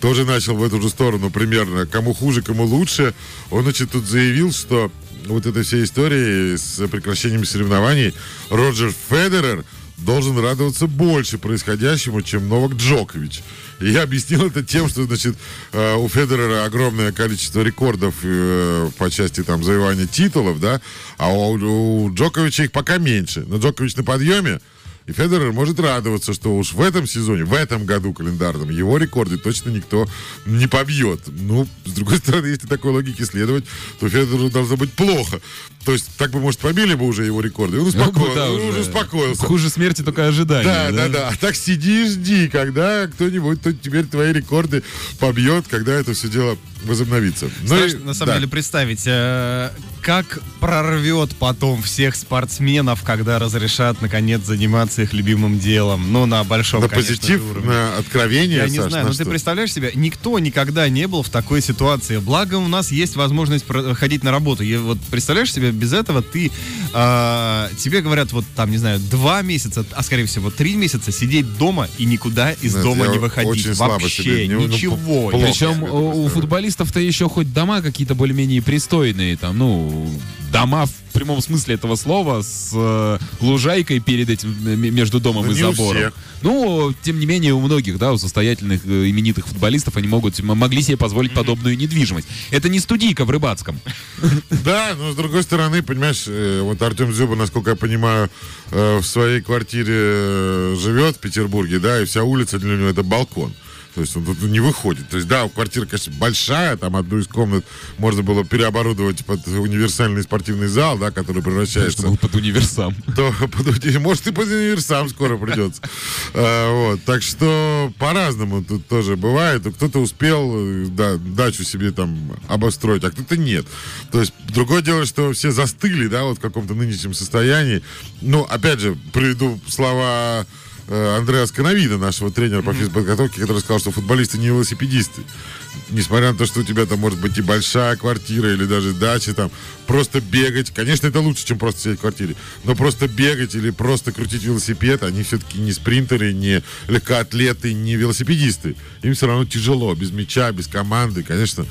тоже начал в эту же сторону примерно. Кому хуже, кому лучше. Он, значит, тут заявил, что вот этой всей истории с прекращением соревнований Роджер Федерер должен радоваться больше происходящему, чем Новак Джокович. Я объяснил это тем, что, значит, э, у Федерера огромное количество рекордов э, по части там завоевания титулов, да, а у, у Джоковича их пока меньше. Но Джокович на подъеме, и Федерер может радоваться, что уж в этом сезоне, в этом году календарном, его рекорды точно никто не побьет. Ну, с другой стороны, если такой логике следовать, то Федереру должно быть плохо. То есть, так бы, может, побили бы уже его рекорды. И он успоко- да, он уже. уже успокоился. Хуже смерти только ожидание. Да, да, да. А так сиди и жди, когда кто-нибудь тут теперь твои рекорды побьет, когда это все дело возобновится. Ну и- Страшно, на самом да. деле, представить, э, как прорвет потом всех спортсменов, когда разрешат, наконец, заниматься их любимым делом. Ну, на большом, на конечно позитив, уровне. на откровение, Я не Саш, знаю, на но ты что? представляешь себе, никто никогда не был в такой ситуации. Благо у нас есть возможность ходить на работу. И вот представляешь себе, без этого ты, а, тебе говорят, вот там, не знаю, два месяца, а скорее всего три месяца сидеть дома и никуда из Нет, дома не выходить. очень слабо Вообще себе, не- ну, ничего. плохо. Я- Причем у, футболистов-то еще хоть дома какие-то более-менее пристойные, там, ну, дома в прямом смысле этого слова с э, лужайкой перед этим э, между домом Ну, и забором. всех. Ну, тем не менее, у многих, да, у состоятельных э, именитых футболистов они могут могли себе позволить подобную недвижимость. Это не студийка в рыбацком. Да, но с другой стороны, понимаешь, э, вот Артем Зюба, насколько я понимаю, э, в своей квартире живет в Петербурге, да, и вся улица для него это балкон. То есть он тут не выходит. То есть, да, квартира, конечно, большая, там одну из комнат можно было переоборудовать под универсальный спортивный зал, да, который превращается был под универсам. то под может и под универсам скоро придется. А, вот, так что по-разному тут тоже бывает. Кто-то успел да, дачу себе там обостроить, а кто-то нет. То есть другое дело, что все застыли, да, вот в каком-то нынешнем состоянии. Ну, опять же, приведу слова э, Андреа Скановида, нашего тренера по физподготовке, который сказал, что футболисты не велосипедисты. Несмотря на то, что у тебя там может быть и большая квартира, или даже дача, там, просто бегать. Конечно, это лучше, чем просто сидеть в квартире. Но просто бегать или просто крутить велосипед, они все-таки не спринтеры, не легкоатлеты, не велосипедисты. Им все равно тяжело, без мяча, без команды, конечно,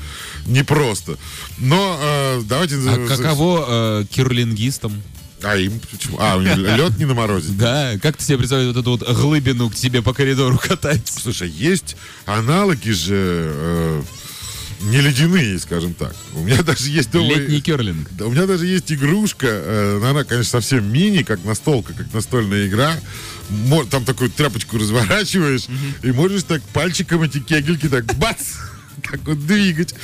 непросто. Но э, давайте... А каково э, кирлингистам? А им почему? А, лед не на морозе? Да, как ты себе представляешь вот эту вот глыбину к тебе по коридору катать? Слушай, есть аналоги же э, не ледяные, скажем так. У меня даже есть дома... Летний керлинг. Да, у меня даже есть игрушка, э, она, конечно, совсем мини, как настолка, как настольная игра. Там такую тряпочку разворачиваешь, и можешь так пальчиком эти кегельки так бац! Так вот двигать,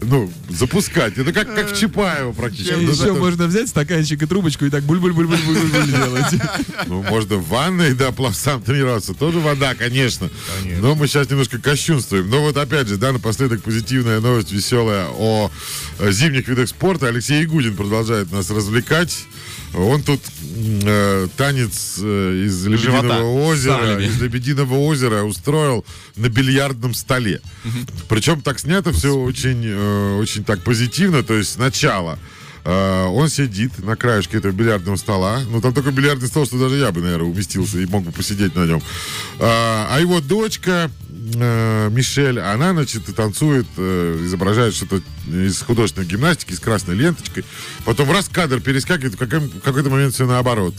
ну, запускать. Это как, как в Чапаево практически. Еще можно взять стаканчик и трубочку и так буль-буль-буль-буль-буль делать. Ну, можно в ванной, да, пловцам тренироваться. Тоже вода, конечно. Но мы сейчас немножко кощунствуем. Но вот опять же, да, напоследок позитивная новость, веселая о э, зимних видах спорта. Алексей Игудин продолжает нас развлекать. Он тут э, танец э, из Живота. Лебединого озера, Ставлями. из Лебединого озера устроил на бильярдном столе. Причем так снято все очень, э, очень так позитивно. То есть сначала э, он сидит на краешке этого бильярдного стола. Ну, там такой бильярдный стол, что даже я бы, наверное, уместился и мог бы посидеть на нем. А, а его дочка э, Мишель, она, значит, танцует, э, изображает что-то из художественной гимнастики, с красной ленточкой. Потом раз кадр перескакивает, в какой-то момент все наоборот.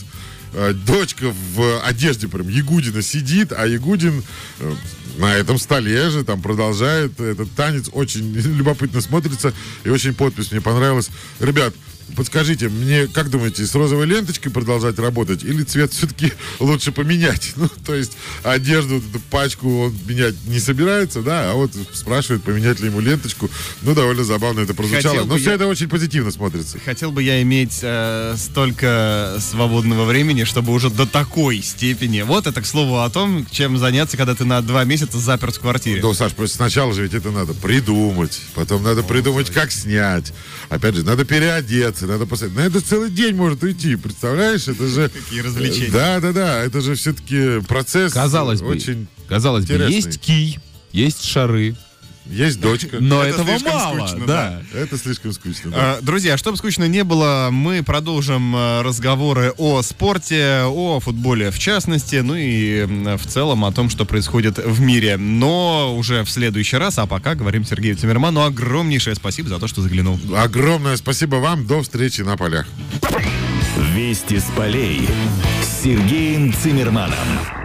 Э, Дочка в одежде прям Ягудина сидит, а Ягудин э, на этом столе же там продолжает этот танец. Очень любопытно смотрится и очень подпись мне понравилась. Ребят, подскажите, мне, как думаете, с розовой ленточкой продолжать работать или цвет все-таки лучше поменять? Ну, то есть одежду, эту пачку он менять не собирается, да, а вот спрашивает, поменять ли ему ленточку. Ну, довольно забавно это прозвучало. Хотел Но все я- это очень позитивно смотрится. Хотел бы я иметь э, столько свободного времени, чтобы уже до такой степени. Вот это, к слову, о том, чем заняться, когда ты на два месяца заперт в квартире. Да, Саш, просто сначала же ведь это надо придумать, потом надо придумать, как снять. Опять же, надо переодеться, надо посмотреть. На это целый день может уйти, представляешь? Это же... Какие развлечения. Да, да, да, это же все-таки процесс Казалось бы, очень... казалось бы, интересный. есть кий, есть шары, Есть дочка. но Это этого слишком мало. скучно, да. Это слишком скучно. да. Э, Друзья, чтобы скучно не было, мы продолжим э, разговоры о спорте, о футболе в частности, ну и в целом о том, что происходит в мире. Но уже в следующий раз, а пока говорим Сергею Цимерману огромнейшее спасибо за то, что заглянул. Огромное спасибо вам. До встречи на полях. Вести с полей с Сергеем Цимерманом.